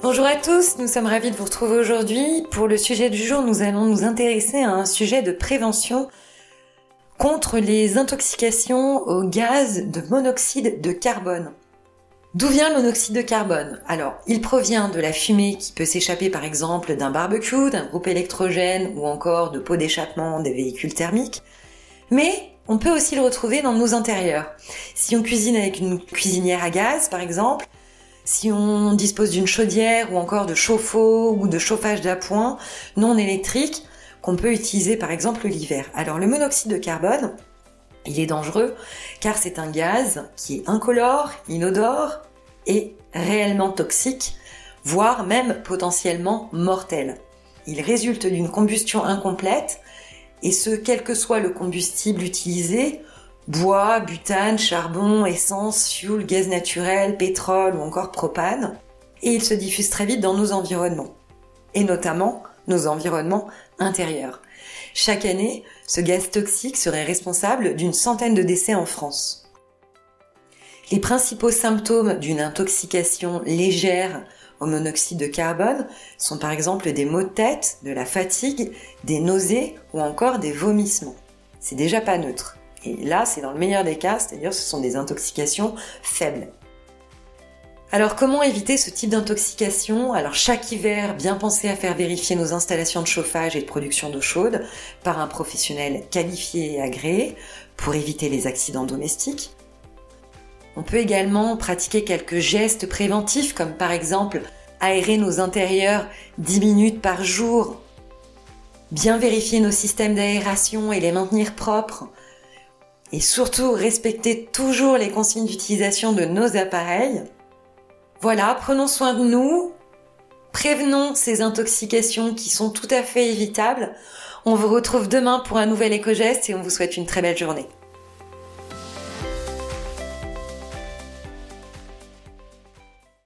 Bonjour à tous, nous sommes ravis de vous retrouver aujourd'hui. Pour le sujet du jour, nous allons nous intéresser à un sujet de prévention contre les intoxications au gaz de monoxyde de carbone. D'où vient le monoxyde de carbone? Alors, il provient de la fumée qui peut s'échapper par exemple d'un barbecue, d'un groupe électrogène ou encore de pots d'échappement des véhicules thermiques. Mais on peut aussi le retrouver dans nos intérieurs. Si on cuisine avec une cuisinière à gaz par exemple, si on dispose d'une chaudière ou encore de chauffe-eau ou de chauffage d'appoint non électrique qu'on peut utiliser par exemple l'hiver. Alors le monoxyde de carbone, il est dangereux car c'est un gaz qui est incolore, inodore et réellement toxique, voire même potentiellement mortel. Il résulte d'une combustion incomplète et ce quel que soit le combustible utilisé, bois, butane, charbon, essence, fuel, gaz naturel, pétrole ou encore propane, et il se diffuse très vite dans nos environnements, et notamment nos environnements intérieurs. Chaque année, ce gaz toxique serait responsable d'une centaine de décès en France. Les principaux symptômes d'une intoxication légère au monoxyde de carbone sont par exemple des maux de tête, de la fatigue, des nausées ou encore des vomissements. C'est déjà pas neutre. Et là, c'est dans le meilleur des cas, c'est-à-dire ce sont des intoxications faibles. Alors comment éviter ce type d'intoxication? Alors chaque hiver, bien penser à faire vérifier nos installations de chauffage et de production d'eau chaude par un professionnel qualifié et agréé pour éviter les accidents domestiques. On peut également pratiquer quelques gestes préventifs comme par exemple aérer nos intérieurs 10 minutes par jour, bien vérifier nos systèmes d'aération et les maintenir propres, et surtout respecter toujours les consignes d'utilisation de nos appareils. Voilà, prenons soin de nous, prévenons ces intoxications qui sont tout à fait évitables. On vous retrouve demain pour un nouvel éco-geste et on vous souhaite une très belle journée.